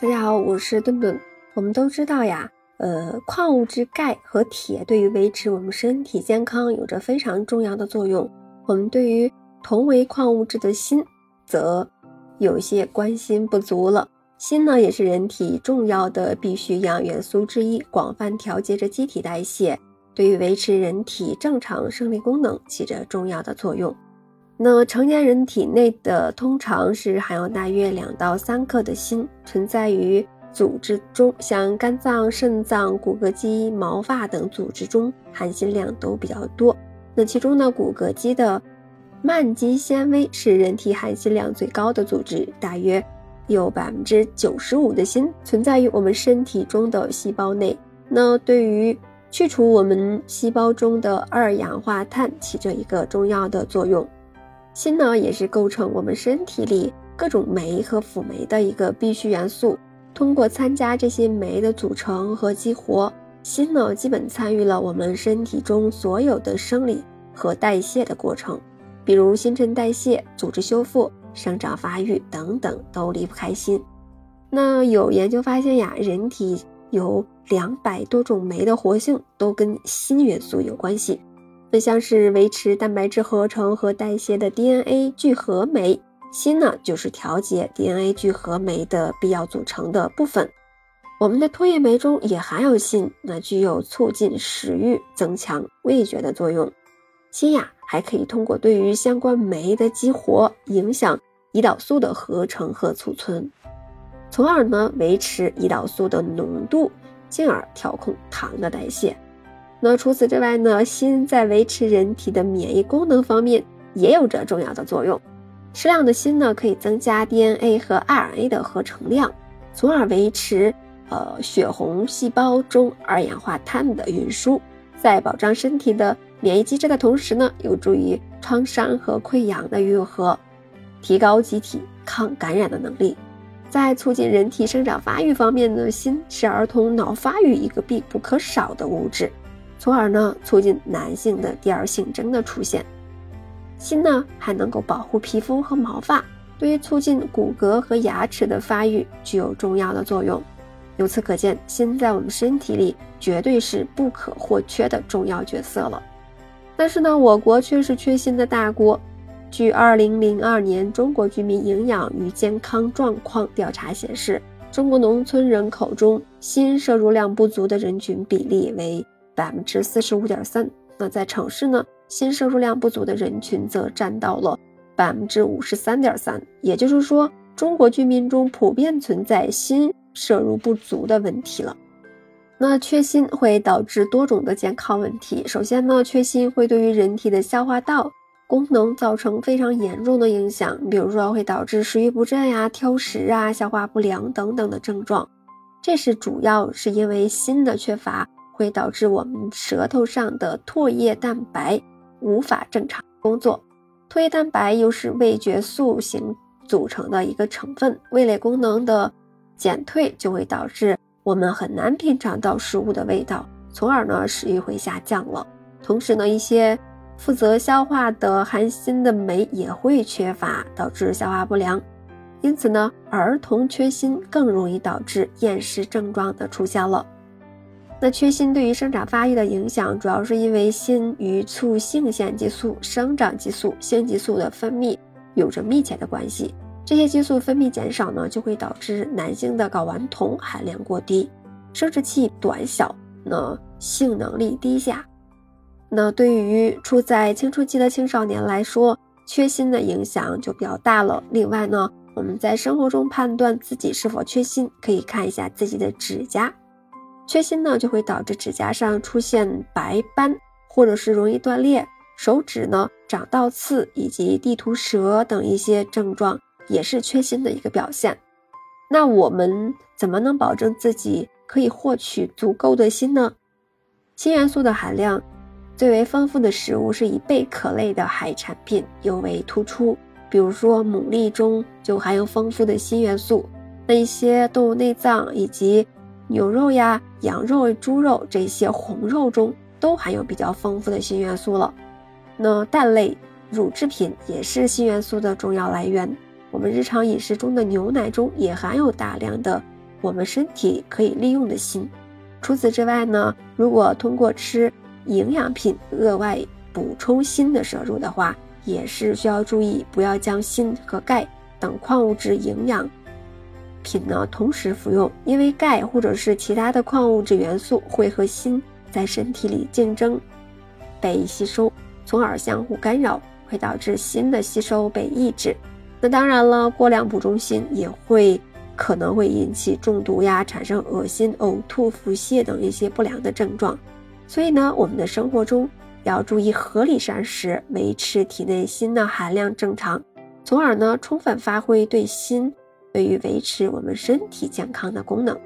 大家好，我是顿顿。我们都知道呀，呃，矿物质钙和铁对于维持我们身体健康有着非常重要的作用。我们对于同为矿物质的锌，则有些关心不足了。锌呢，也是人体重要的必需营养元素之一，广泛调节着机体代谢，对于维持人体正常生理功能起着重要的作用。那成年人体内的通常是含有大约两到三克的锌，存在于组织中，像肝脏、肾脏、骨骼肌、毛发等组织中含锌量都比较多。那其中呢，骨骼肌的慢肌纤维是人体含锌量最高的组织，大约有百分之九十五的锌存在于我们身体中的细胞内。那对于去除我们细胞中的二氧化碳起着一个重要的作用。锌呢，也是构成我们身体里各种酶和辅酶的一个必需元素。通过参加这些酶的组成和激活，锌呢，基本参与了我们身体中所有的生理和代谢的过程，比如新陈代谢、组织修复、生长发育等等，都离不开锌。那有研究发现呀，人体有两百多种酶的活性都跟锌元素有关系。那像是维持蛋白质合成和代谢的 DNA 聚合酶，锌呢就是调节 DNA 聚合酶的必要组成的部分。我们的唾液酶中也含有锌，那具有促进食欲、增强味觉的作用。锌呀还可以通过对于相关酶的激活，影响胰岛素的合成和储存，从而呢维持胰岛素的浓度，进而调控糖的代谢。那除此之外呢，锌在维持人体的免疫功能方面也有着重要的作用。适量的锌呢，可以增加 DNA 和 RNA 的合成量，从而维持呃血红细胞中二氧化碳的运输。在保障身体的免疫机制的同时呢，有助于创伤和溃疡的愈合，提高机体抗感染的能力。在促进人体生长发育方面呢，锌是儿童脑发育一个必不可少的物质。从而呢，促进男性的第二性征的出现。锌呢，还能够保护皮肤和毛发，对于促进骨骼和牙齿的发育具有重要的作用。由此可见，锌在我们身体里绝对是不可或缺的重要角色了。但是呢，我国却是缺锌的大国。据2002年中国居民营养与健康状况调查显示，中国农村人口中锌摄入量不足的人群比例为。百分之四十五点三，那在城市呢，锌摄入量不足的人群则占到了百分之五十三点三。也就是说，中国居民中普遍存在锌摄入不足的问题了。那缺锌会导致多种的健康问题。首先呢，缺锌会对于人体的消化道功能造成非常严重的影响，比如说会导致食欲不振呀、挑食啊、消化不良等等的症状。这是主要是因为锌的缺乏。会导致我们舌头上的唾液蛋白无法正常工作，唾液蛋白又是味觉素形组成的一个成分，味蕾功能的减退就会导致我们很难品尝到食物的味道，从而呢食欲会下降了。同时呢，一些负责消化的含锌的酶也会缺乏，导致消化不良。因此呢，儿童缺锌更容易导致厌食症状的出现了。那缺锌对于生长发育的影响，主要是因为锌与促性腺激素、生长激素、性激素的分泌有着密切的关系。这些激素分泌减少呢，就会导致男性的睾丸酮含量过低，生殖器短小，那性能力低下。那对于处在青春期的青少年来说，缺锌的影响就比较大了。另外呢，我们在生活中判断自己是否缺锌，可以看一下自己的指甲。缺锌呢，就会导致指甲上出现白斑，或者是容易断裂；手指呢长倒刺，以及地图舌等一些症状，也是缺锌的一个表现。那我们怎么能保证自己可以获取足够的锌呢？锌元素的含量最为丰富的食物是以贝壳类的海产品尤为突出，比如说牡蛎中就含有丰富的锌元素，那一些动物内脏以及。牛肉呀、羊肉、猪肉这些红肉中都含有比较丰富的锌元素了。那蛋类、乳制品也是锌元素的重要来源。我们日常饮食中的牛奶中也含有大量的我们身体可以利用的锌。除此之外呢，如果通过吃营养品额外补充锌的摄入的话，也是需要注意，不要将锌和钙等矿物质营养品呢同时服用，因为钙或者是其他的矿物质元素会和锌在身体里竞争被吸收，从而相互干扰，会导致锌的吸收被抑制。那当然了，过量补充锌也会可能会引起中毒呀，产生恶心、呕吐、腹泻等一些不良的症状。所以呢，我们的生活中。要注意合理膳食，维持体内锌的含量正常，从而呢充分发挥对锌对于维持我们身体健康的功能。